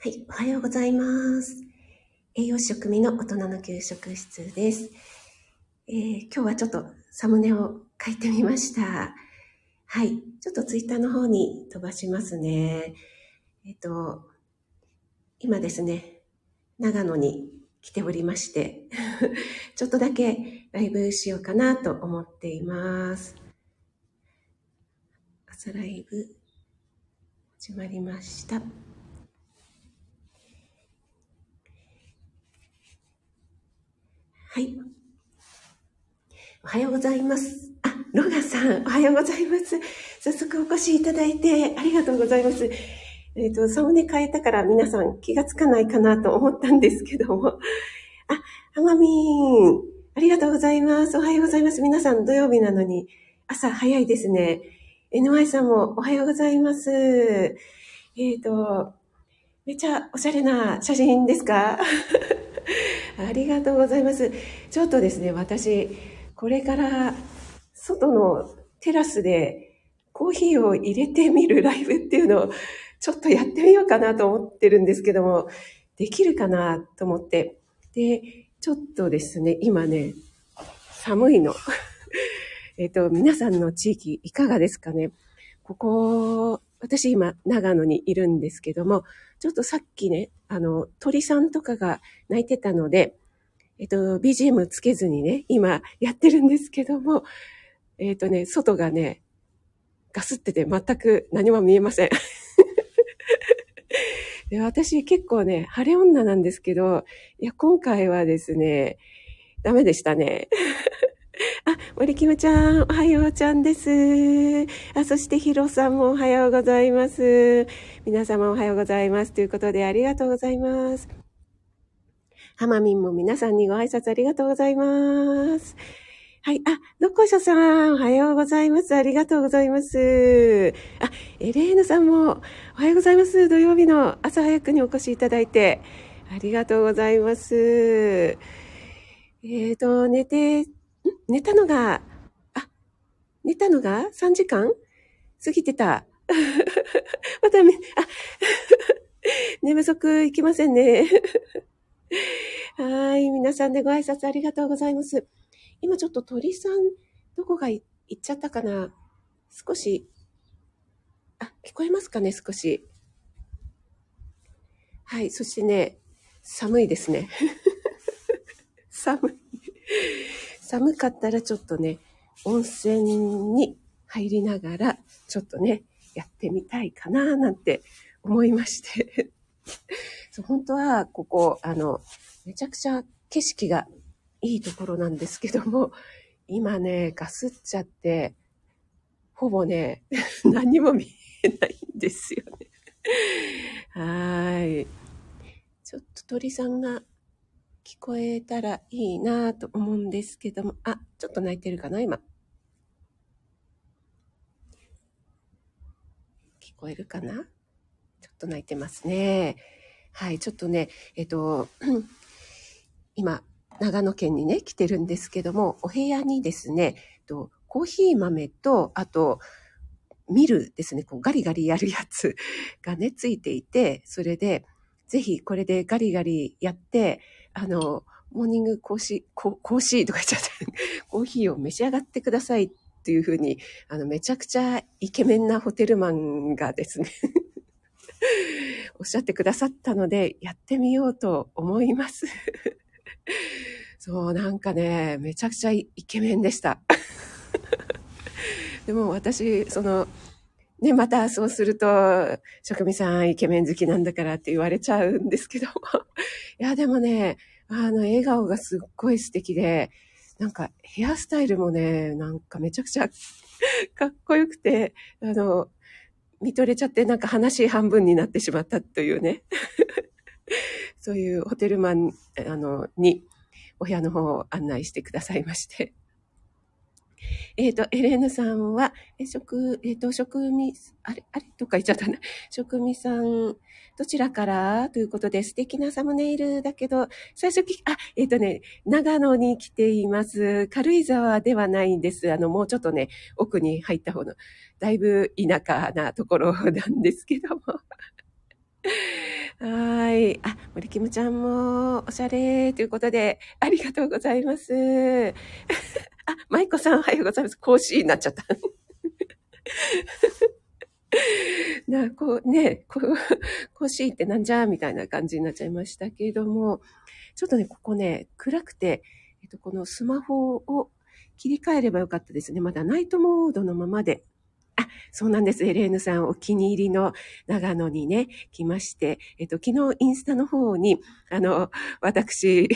はい、おはようございます。栄養士食味の大人の給食室です、えー、今日はちょっとサムネを書いてみました。はい、ちょっとツイッターの方に飛ばしますね。えっ、ー、と、今ですね、長野に来ておりまして、ちょっとだけライブしようかなと思っています。朝ライブ始まりました。はい。おはようございます。あ、ロガさん、おはようございます。早速お越しいただいてありがとうございます。えっ、ー、と、サムネ変えたから皆さん気がつかないかなと思ったんですけども。あ、ハマミン、ありがとうございます。おはようございます。皆さん土曜日なのに朝早いですね。NY さんもおはようございます。えっ、ー、と、めちゃおしゃれな写真ですか？ありがとうございます。ちょっとですね、私、これから外のテラスでコーヒーを入れてみるライブっていうのをちょっとやってみようかなと思ってるんですけども、できるかなと思って。で、ちょっとですね、今ね、寒いの。えっと、皆さんの地域いかがですかねここ、私今長野にいるんですけども、ちょっとさっきね、あの、鳥さんとかが泣いてたので、えっと、BGM つけずにね、今やってるんですけども、えっとね、外がね、ガスってて全く何も見えません。で私結構ね、晴れ女なんですけど、いや、今回はですね、ダメでしたね。森キムちゃん、おはようちゃんです。あ、そしてヒロさんもおはようございます。皆様おはようございます。ということでありがとうございます。ハマミンも皆さんにご挨拶ありがとうございます。はい。あ、どこしょさん、おはようございます。ありがとうございます。あ、エレーヌさんも、おはようございます。土曜日の朝早くにお越しいただいて、ありがとうございます。えっ、ー、と、寝て寝たのが、あ、寝たのが3時間？過ぎてた。また、あ、寝不足いきませんね。はい。皆さんでご挨拶ありがとうございます。今ちょっと鳥さん、どこが行っちゃったかな？少し、あ、聞こえますかね少し。はい。そしてね、寒いですね。寒い。寒かったらちょっとね、温泉に入りながら、ちょっとね、やってみたいかななんて思いまして そう。本当は、ここ、あの、めちゃくちゃ景色がいいところなんですけども、今ね、ガスっちゃって、ほぼね、何も見えないんですよね。はい。ちょっと鳥さんが聞こえたらいいなと思うんですけども、あ、ちょっと泣いてるかな、今。聞こえるかな？ちょっと泣いてますね。はい、ちょっとね、えっと、今、長野県にね、来てるんですけども、お部屋にですね、とコーヒー豆と、あと、ミルですね、こうガリガリやるやつがね、ついていて、それで、ぜひこれでガリガリやって、あの、モーニングコーシー、コーシーとか言っちゃった。コーヒーを召し上がってください。っていうふうに、あの、めちゃくちゃイケメンなホテルマンがですね。おっしゃってくださったので、やってみようと思います。そう、なんかね、めちゃくちゃイケメンでした。でも私、その、ね、またそうすると、職味さんイケメン好きなんだからって言われちゃうんですけど。いや、でもね、あの、笑顔がすっごい素敵で、なんかヘアスタイルもね、なんかめちゃくちゃ かっこよくて、あの、見とれちゃってなんか話半分になってしまったというね。そういうホテルマン、あの、にお部屋の方を案内してくださいまして。えっ、ー、と、エレーヌさんは、え、職、えっ、ー、と、職味、あれ、あれとか言っちゃったな。職味さん、どちらから？ということで、素敵なサムネイルだけど、最初き、あ、えっ、ー、とね、長野に来ています。軽井沢ではないんです。あの、もうちょっとね、奥に入った方の、だいぶ田舎なところなんですけども。はい。あ、森キムちゃんもおしゃれということで、ありがとうございます。あ、舞子さんおはようございます。講師になっちゃった。な、こうね、こう、講師ってなんじゃみたいな感じになっちゃいましたけれども、ちょっとね、ここね、暗くて、えっと、このスマホを切り替えればよかったですね。まだナイトモードのままであ、そうなんです。エレーヌさんお気に入りの長野にね、来まして、えっと、昨日インスタの方に、あの、私、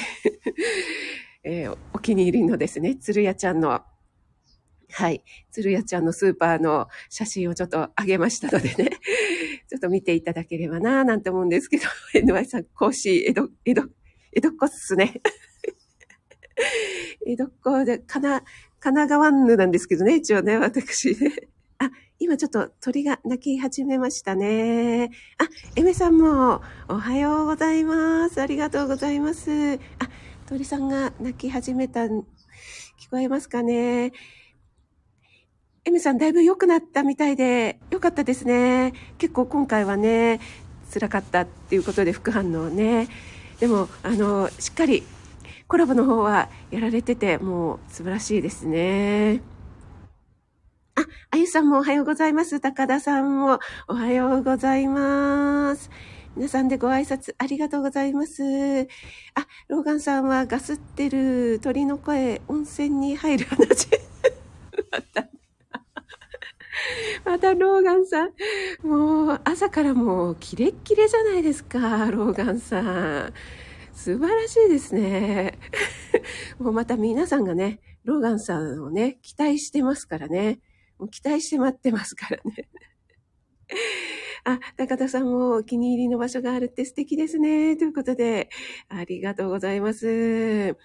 えー、お気に入りのですね、鶴屋ちゃんの、はい、鶴屋ちゃんのスーパーの写真をちょっと上げましたのでね、ちょっと見ていただければなぁなんて思うんですけど、NY さん、講師、江戸、江戸、江戸っ子っすね。江戸っ子で、かな、神奈川ぬなんですけどね、一応ね、私ね。あ、今ちょっと鳥が鳴き始めましたね。あ、エメさんもおはようございます。ありがとうございます。あ、鳥さんが鳴き始めた、聞こえますかね？エメさんだいぶ良くなったみたいで良かったですね。結構今回はね、辛かったっていうことで副反応ね。でも、あの、しっかりコラボの方はやられてて、もう素晴らしいですね。あ、あゆさんもおはようございます。高田さんもおはようございます。皆さんでご挨拶ありがとうございます。あ、ローガンさんはガスってる鳥の声、温泉に入る話。また、またローガンさん。もう朝からもうキレッキレじゃないですか、ローガンさん。素晴らしいですね。もうまた皆さんがね、ローガンさんをね、期待してますからね。もう期待して待ってますからね。あ、高田さんもお気に入りの場所があるって素敵ですね。ということで、ありがとうございます。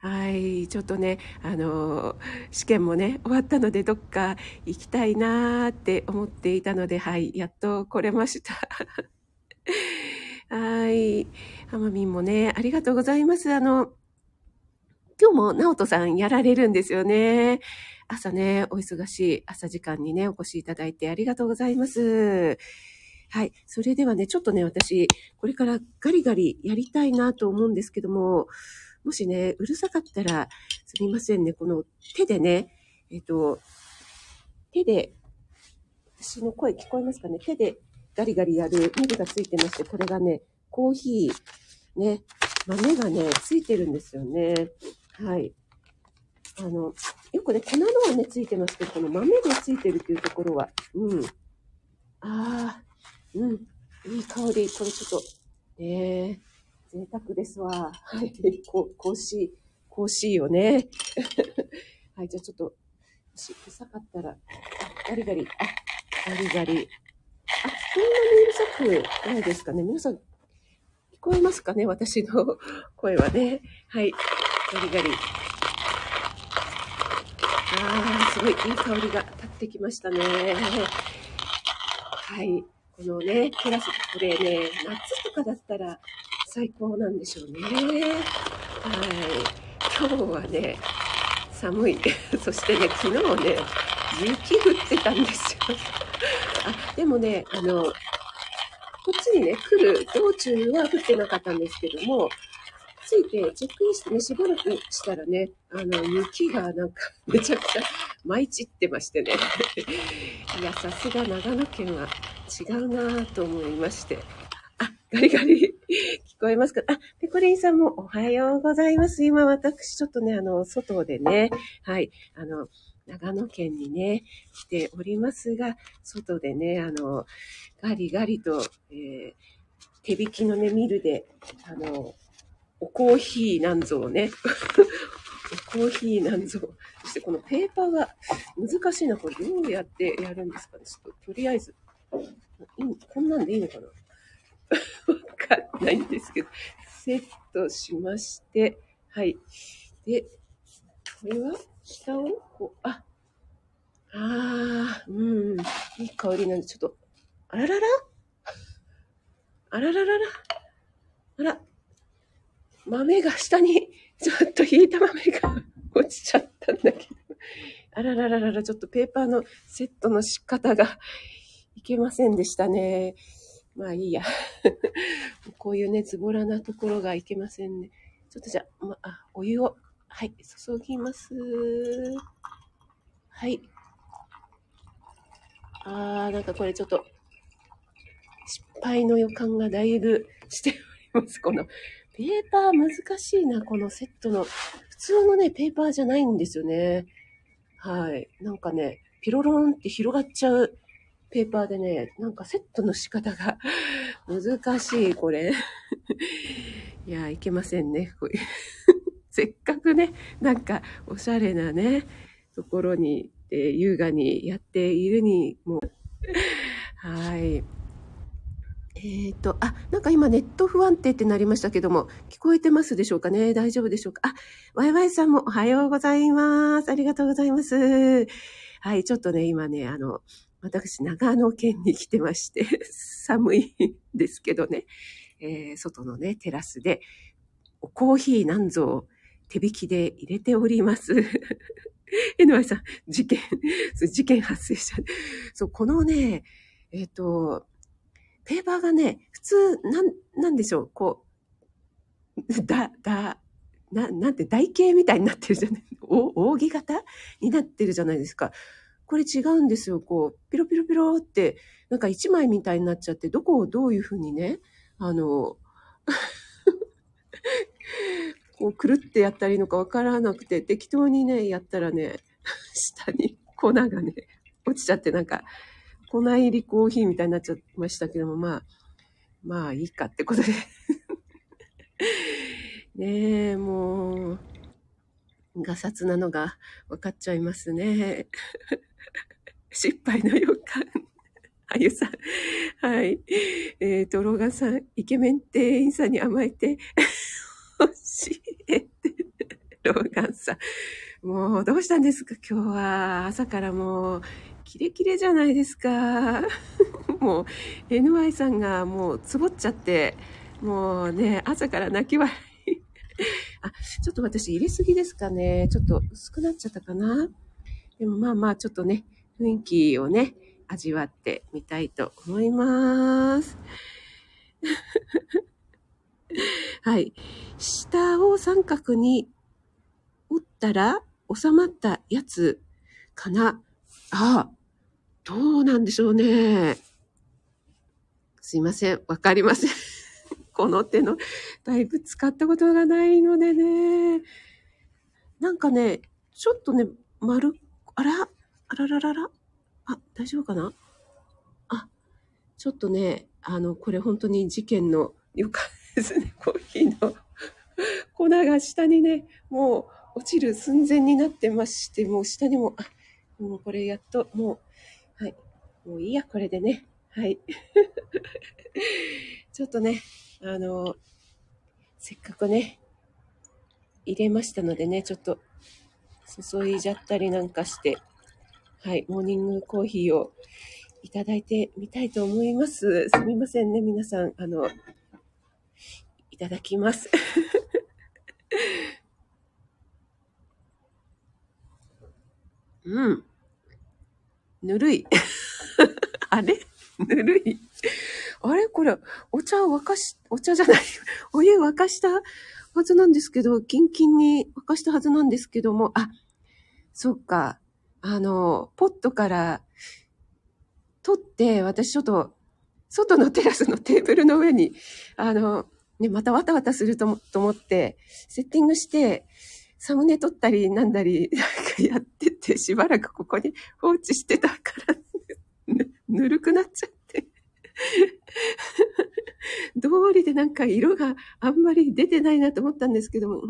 はい、ちょっとね、あの、試験もね、終わったのでどっか行きたいなーって思っていたので、はい、やっと来れました。はい。ハマミンもね、ありがとうございます。あの、今日も直人さんやられるんですよね。朝ね、お忙しい朝時間にね、お越しいただいてありがとうございます。はい。それではね、ちょっとね、私、これからガリガリやりたいなと思うんですけども、もしね、うるさかったら、すみませんね、この手でね、えっ、と、手で、私の声聞こえますかね？手でガリガリやるミルがついてまして、これがね、コーヒー、ね、豆がね、ついてるんですよね。はい。あの、よくね、粉のはね、ついてますけど、この豆がついてるっていうところは、うん。ああ、うん。いい香り。これちょっと、ね贅沢ですわ。はい。こう、香ー、香ーをね。はい。じゃあちょっと、もし、うさかったら、あ、ガリガリ。あ、ガリガリ。あ、そんなにうるさくないですかね。皆さん、聞こえますかね？私の 声はね。はい。ガリガリ。ああ、すごいいい香りが立ってきましたね。はい。このね、テラス、これね、夏とかだったら最高なんでしょうね。はい。今日はね、寒い。そしてね、昨日ね、雪降ってたんですよ。あ、でもね、あの、こっちにね、来る道中は降ってなかったんですけども、ついてチェックインしてね、しばらくしたらね、あの、雪がなんかめちゃくちゃ舞い散ってましてね。いや、さすが長野県は違うなぁと思いまして。あ、ガリガリ 聞こえますか？あ、ペコリンさんもおはようございます。今私ちょっとね、あの、外でね、はい、あの、長野県にね、来ておりますが、外でね、あの、ガリガリと、えー、手引きのね、ミルで、あの、おコーヒーなんぞをね、コーヒーなんぞ。そしてこのペーパーが難しいな。これどうやってやるんですかね。ちょっととりあえず、こんなんでいいのかな わかんないんですけど、セットしまして、はい。で、これは下をこう、あ、あー、うん、いい香りなんで、ちょっと、あららら？あらららら？あら、豆が下にちょっと引いた豆が落ちちゃったんだけど。あららららら、ちょっとペーパーのセットの仕方がいけませんでしたね。まあいいや。こういうね、ズボラなところがいけませんね。ちょっとじゃあ、まあ、お湯を、はい、注ぎます。はい。あー、なんかこれちょっと、失敗の予感がだいぶしております。この、ペーパー難しいな、このセットの。普通のね、ペーパーじゃないんですよね。はい。なんかね、ピロロンって広がっちゃうペーパーでね、なんかセットの仕方が 難しい、これ。いや、いけませんね。せっかくね、なんかおしゃれなね、ところに、えー、優雅にやっているにも、はい。えっ、ー、と、あ、なんか今ネット不安定ってなりましたけども、聞こえてますでしょうかね？大丈夫でしょうか？あ、ワイワイさんもおはようございます。ありがとうございます。はい、ちょっとね、今ね、あの、私、長野県に来てまして、寒いんですけどね、えー、外のね、テラスで、コーヒー何ぞ手引きで入れております。NY さん、事件、事件発生した。そう、このね、えっ、ー、と、ペーパーがね、普通、なん、なんでしょう、こう、だ、だ、な、なんて台形みたいになってるじゃない、お扇形になってるじゃないですか。これ違うんですよ。こう、ピロピロピロって、なんか一枚みたいになっちゃって、どこをどういうふうにね、あの、こう、くるってやったらいいのかわからなくて、適当にね、やったらね、下に粉がね、落ちちゃって、なんか、粉入りコーヒーみたいになっちゃいましたけども、まあ、まあいいかってことで ねえ、もう、ガサツなのが分かっちゃいますね。失敗の予感。あゆさん。はい。えっ、ー、と、ローガンさん、イケメン店員さんに甘えて、教えて、ローガンさん。もう、どうしたんですか？今日は。朝からもう、キレキレじゃないですか。もう、NY さんがもう、つぼっちゃって、もうね、朝から泣き笑い。あ、ちょっと私入れすぎですかね。ちょっと薄くなっちゃったかな。でもまあまあ、ちょっとね、雰囲気をね、味わってみたいと思います。はい。下を三角に折ったら収まったやつかな。あ、どうなんでしょうね。すいません。わかりません。この手の、だいぶ使ったことがないのでね。なんかね、ちょっとね、丸、あら、あらららら。あ、大丈夫かな？あ、ちょっとね、あの、これ本当に事件の予感ですね。コーヒーの 粉が下にね、もう落ちる寸前になってまして、もう下にも、あ、もうこれやっと、もう、もういいや、これでね。はい。ちょっとね、あの、せっかくね、入れましたのでね、ちょっと注いじゃったりなんかして、はい、モーニングコーヒーをいただいてみたいと思います。すみませんね、皆さん。あの、いただきます。うん。ぬるい。あれ？ぬるい。あれ？これ、お茶沸かし、お茶じゃない。お湯沸かしたはずなんですけど、キンキンに沸かしたはずなんですけども、あ、そっか。あの、ポットから取って、私ちょっと、外のテラスのテーブルの上に、あの、ね、またわたわたすると思って、セッティングして、サムネ撮ったりなんだり、なんかやってて、しばらくここに放置してたから、ぬるくなっちゃって。通りでなんか色があんまり出てないなと思ったんですけども、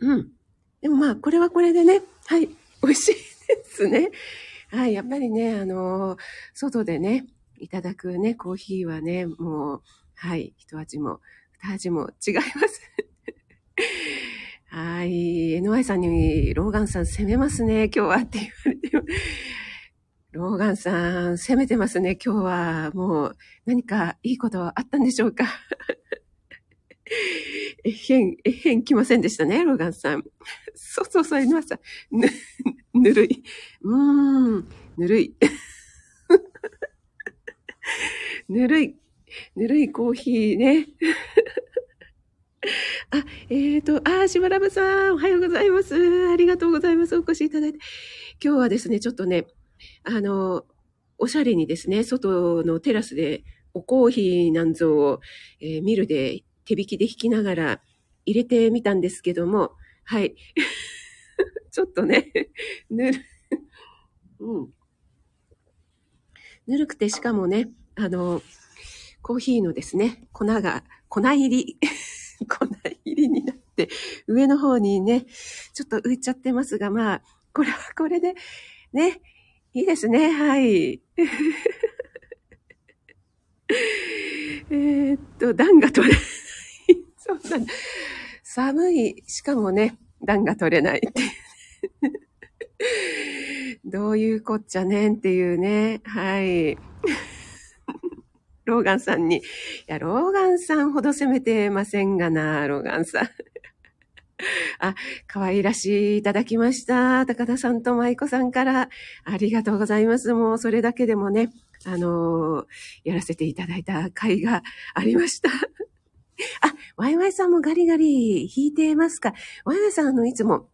うん。でもまあ、これはこれでね、はい、美味しいですね。はい、やっぱりね、あのー、外でね、いただくね、コーヒーはね、もう、はい、一味も二味も違います。はい。NY さんに、ローガンさん攻めますね、今日はって言われて。ローガンさん、攻めてますね、今日は。もう、何かいいことあったんでしょうか？えへん、えへん来ませんでしたね、ローガンさん。そうそうそう、NY さん。ぬ、ぬるい。うーん、ぬるい。ぬるい、ぬるいコーヒーね。あ、えっ、ー、と、あ、しばらぶさん、おはようございます。ありがとうございます。お越しいただいて。今日はですね、ちょっとね、あの、おしゃれにですね、外のテラスでおコーヒーなんぞを、えー、ミルで手引きで引きながら入れてみたんですけども、はい。ちょっとね、ぬる、うん。ぬるくてしかもね、あの、コーヒーのですね、粉が、粉入り 粉入りになって、上の方にね、ちょっと浮いちゃってますが、まあ、これはこれで、ね、いいですね、はい。えっと、暖が取れない。そうなん。寒い、しかもね、暖が取れないっていう。どういうこっちゃねんっていうね。はい。ローガンさんに。いや、ローガンさんほど責めてませんがな、ローガンさん。あ、可愛らしいいただきました。高田さんと舞子さんからありがとうございます。もうそれだけでもね、あのー、やらせていただいた回がありました。あ、ワイワイさんもガリガリ弾いてますか？ワイワイさん、あの、いつも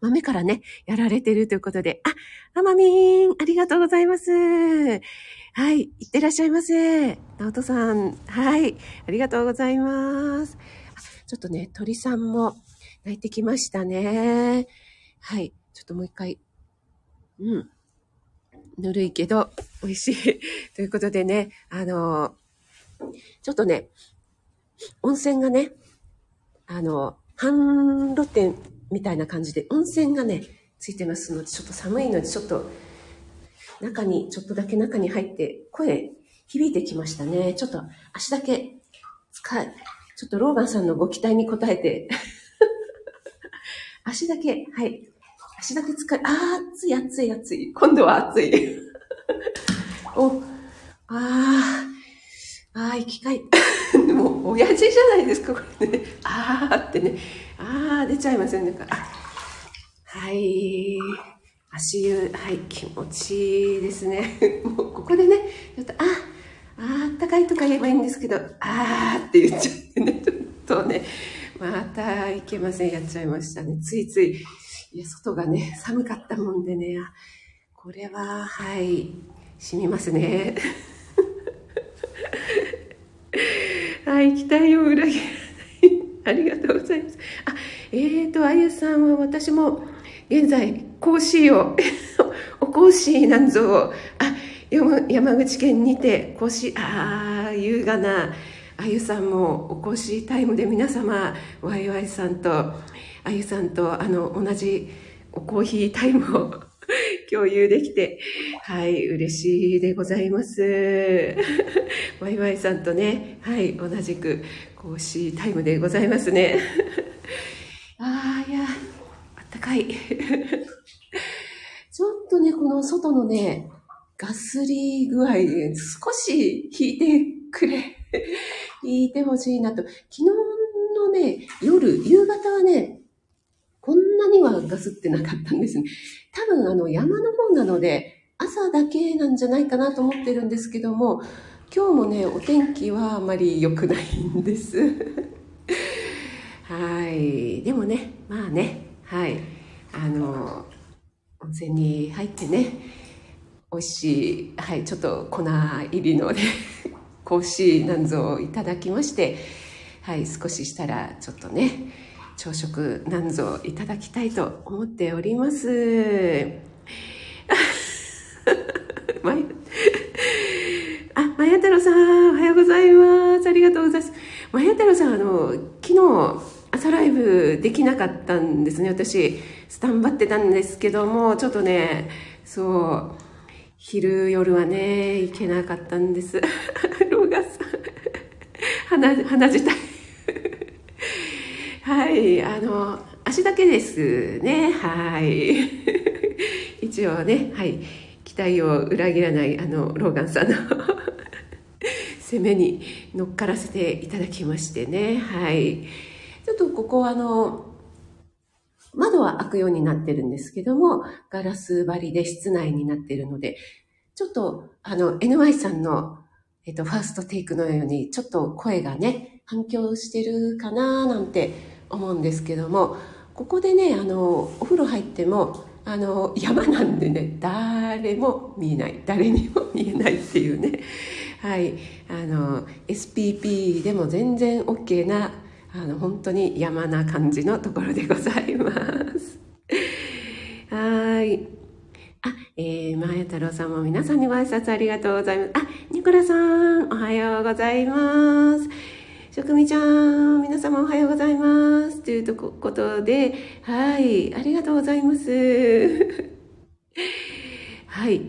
豆からね、やられてるということで、あ、あまみーん、ありがとうございます。はい、いってらっしゃいませ。直人さん、はい、ありがとうございます。ちょっとね、鳥さんも泣いてきましたね。はい、ちょっともう一回。うん。ぬるいけど、美味しい。ということでね、あの、ちょっとね、温泉がね、あの、半露天みたいな感じで、温泉がね、ついてますので、ちょっと寒いので、ちょっと中に、ちょっとだけ中に入って、声響いてきましたね。ちょっと足だけ使い、ちょっとローガンさんのご期待に応えて 足だけ、はい。足だけ使い、あー、熱い熱い熱い。今度は熱い。お、あー、あー、生き返 もう、親父じゃないですか、これね。あーってね。あー、出ちゃいませんね。はい。足湯、はい、気持ちいいですね。もうここでね、ちょっと、あ、あったかいとか言えばいいんですけど、あーって言っちゃってね、ちょっとね、またいけません、やっちゃいましたね。ついつい、いや、外がね、寒かったもんでね、これは、はい、染みますね。はい、期待を裏切らない。ありがとうございます。あ、えーと、あゆさんは私も、現在、講師を、お講師なんぞを、あ、山口県にて、講師、ああ、優雅な、あゆさんもお講師タイムで皆様、ワイワイさんと、あゆさんと、あの、同じおコーヒータイムを 共有できて、はい、嬉しいでございます。ワイワイさんとね、はい、同じく講師タイムでございますね。ああ、いや、高い。ちょっとね、この外のね、ガスリ具合で少し引いてくれ。引いてほしいなと。昨日のね、夜、夕方はね、こんなにはガスってなかったんですね。多分あの山の方なので、朝だけなんじゃないかなと思ってるんですけども、今日もね、お天気はあまり良くないんです。はい。でもね、まあね、はい。あの、温泉に入ってね、美味しい、はい、ちょっと粉入りのね、コーヒーなんぞをいただきまして、はい、少ししたらちょっとね、朝食なんぞいただきたいと思っております。まや太郎さん、おはようございます。ありがとうございます。まや太郎さん、あの、昨日、朝ライブできなかったんですね。私、スタンバってたんですけども、ちょっとね、そう、昼夜はね、行けなかったんです。ローガさん、鼻、鼻自体。はい、あの、足だけですね。はい。一応ね、はい、期待を裏切らない、あの、ローガンさんの攻めに乗っからせていただきましてね。はい。ちょっとここはあの、窓は開くようになってるんですけども、ガラス張りで室内になってるので、ちょっとあの、NY さんの、えっと、ファーストテイクのように、ちょっと声がね、反響してるかななんて思うんですけども、ここでね、あの、お風呂入っても、あの、山なんでね、誰も見えない。誰にも見えないっていうね。はい。あの、SPP でも全然 OK な、あの、本当に山な感じのところでございます。はい。あ、えー、まや太郎さんも皆さんにご挨拶ありがとうございます。あ、ニコラさん、おはようございます。しょくみちゃん、皆様おはようございます。というとこことで、はい、ありがとうございます。はい。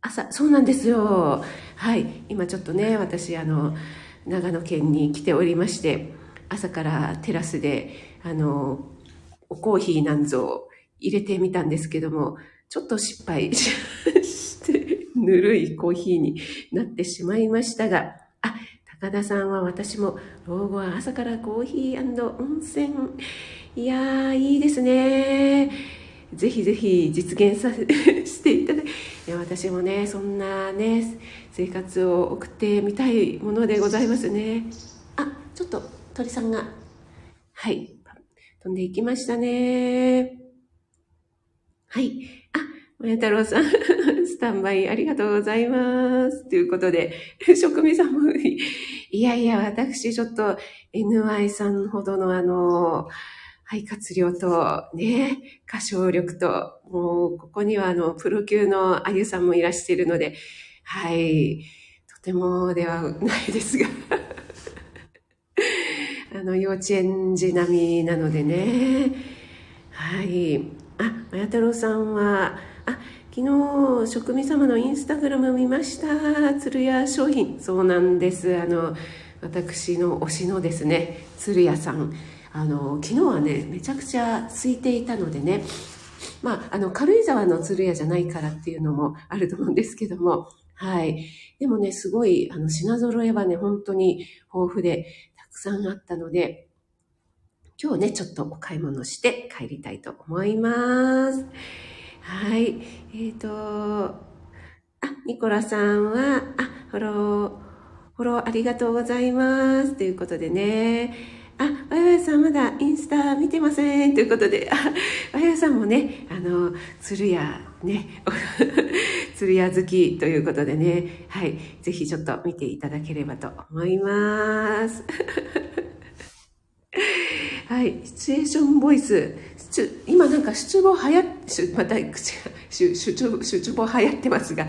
朝、そうなんですよ。はい。今ちょっとね、私、あの、長野県に来ておりまして、朝からテラスで、あの、おコーヒーなんぞ入れてみたんですけども、ちょっと失敗 して、ぬるいコーヒーになってしまいましたが、あ、高田さんは私も老後は朝からコーヒー温泉。いやー、いいですね。ぜひぜひ実現させ していただいて、私もね、そんなね、生活を送ってみたいものでございますね。あ、ちょっと鳥さんが、はい、飛んでいきましたね。はいあ。まや太郎さん、スタンバイありがとうございます。ということで、職味さんも、いやいや、私ちょっと NY さんほどのあの、肺活量とね、歌唱力と、もうここにはあの、プロ級のあゆさんもいらっしゃるので、はい、とてもではないですが、あの、幼稚園児並みなのでね、はい。あ、まや太郎さんは、あ昨日職味様のインスタグラム見ました。鶴屋商品。そうなんです。あの私の推しのですね鶴屋さん。あの昨日はねめちゃくちゃ空いていたのでねまあ、あの、軽井沢の鶴屋じゃないからっていうのもあると思うんですけども、はい。でもね、すごい、あの、品揃えはね、本当に豊富で、たくさんあったので、今日ね、ちょっとお買い物して帰りたいと思います。はい。えっ、ー、と、あ、ニコラさんは、あ、フォロー、フォローありがとうございます。ということでね。あ、わやわやさんまだインスタ見てません。ということで、あ、わやわやさんもね、あの、鶴屋、ね、鶴屋好きということでね、はい。ぜひちょっと見ていただければと思います。はい。シチュエーションボイス。今なんか出母流行っ、また口が、出出出母流行ってますが、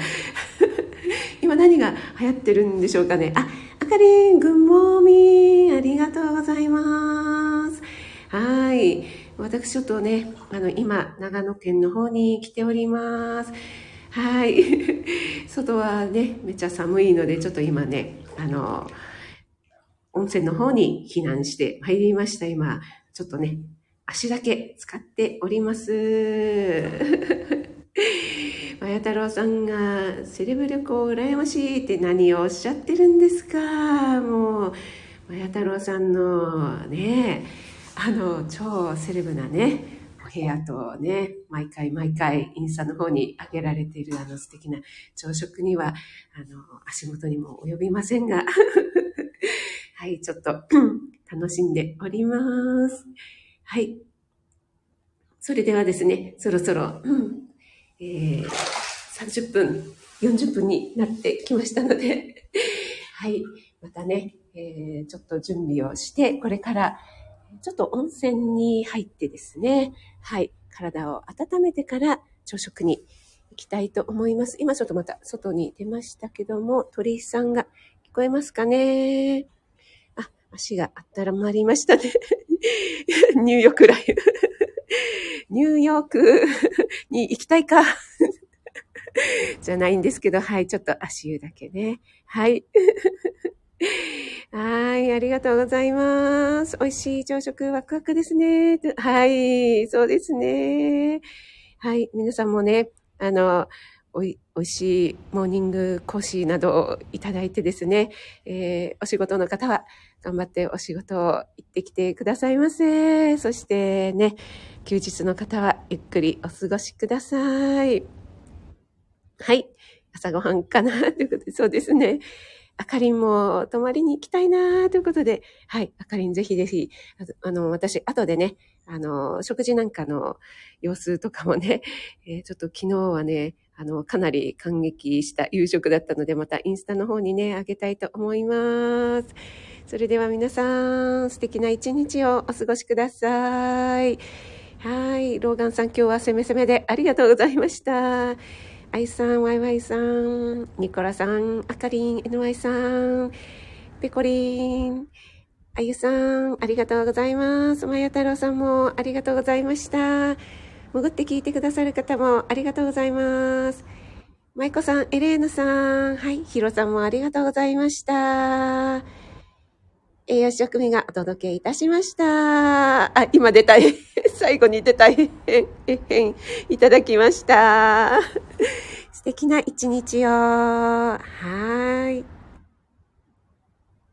今何が流行ってるんでしょうかね。あ、あかりん、ぐんもみありがとうございます。はい。私ちょっとね、あの、今、長野県の方に来ております。はい。外はね、めっちゃ寒いので、ちょっと今ね、あの、温泉の方に避難して参りました。今、ちょっとね、足だけ使っております。まや太郎さんがセレブ旅行羨ましいって何をおっしゃってるんですか？もう、まや太郎さんのね、あの、超セレブなね、お部屋とね、毎回毎回インスタの方に上げられているあの素敵な朝食には、あの、足元にも及びませんが、はい、ちょっと 楽しんでおります。はい。それではですね、そろそろ、えー、30分、40分になってきましたので、はい、またね、えー、ちょっと準備をして、これから、ちょっと温泉に入ってですね、はい、体を温めてから朝食に行きたいと思います。今ちょっとまた外に出ましたけども、鳥居さんが聞こえますかねあ、足が温まりましたね。ニューヨークライブ。ニューヨークに行きたいか じゃないんですけど、はい、ちょっと足湯だけね。はい。はい、ありがとうございます。美味しい朝食ワクワクですね。はい、そうですね。はい、皆さんもね、あの、おい、美味しいモーニング講師などをいただいてですね、えー、お仕事の方は頑張ってお仕事を行ってきてくださいませ。そしてね、休日の方はゆっくりお過ごしください。はい。朝ごはんかなということで、そうですね。あかりんも泊まりに行きたいなということで、はい、あかりんぜひぜひ、あの、私、後でね、あの、食事なんかの様子とかもね、えー、ちょっと昨日はね、あの、かなり感激した夕食だったので、またインスタの方にね、あげたいと思います。それでは皆さん、素敵な一日をお過ごしください。はい。ローガンさん、今日は攻め攻めでありがとうございました。アイさん、ワイワイさん、ニコラさん、あかりん、NY さん、ペコリン、あゆさん、ありがとうございます。まや太郎さんもありがとうございました。潜って聞いてくださる方もありがとうございます。マイコさん、エレーヌさん、はい、ヒロさんもありがとうございました。栄養食目がお届けいたしました。あ、今出た、最後に出た、えへん、いただきました。素敵な一日を。はい。